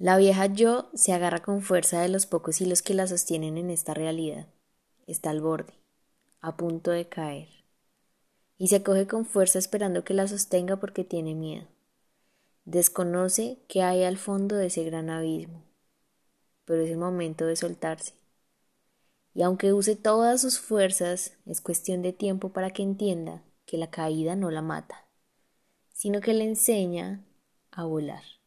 La vieja yo se agarra con fuerza de los pocos hilos que la sostienen en esta realidad. Está al borde, a punto de caer. Y se coge con fuerza esperando que la sostenga porque tiene miedo. Desconoce qué hay al fondo de ese gran abismo. Pero es el momento de soltarse. Y aunque use todas sus fuerzas, es cuestión de tiempo para que entienda que la caída no la mata, sino que le enseña a volar.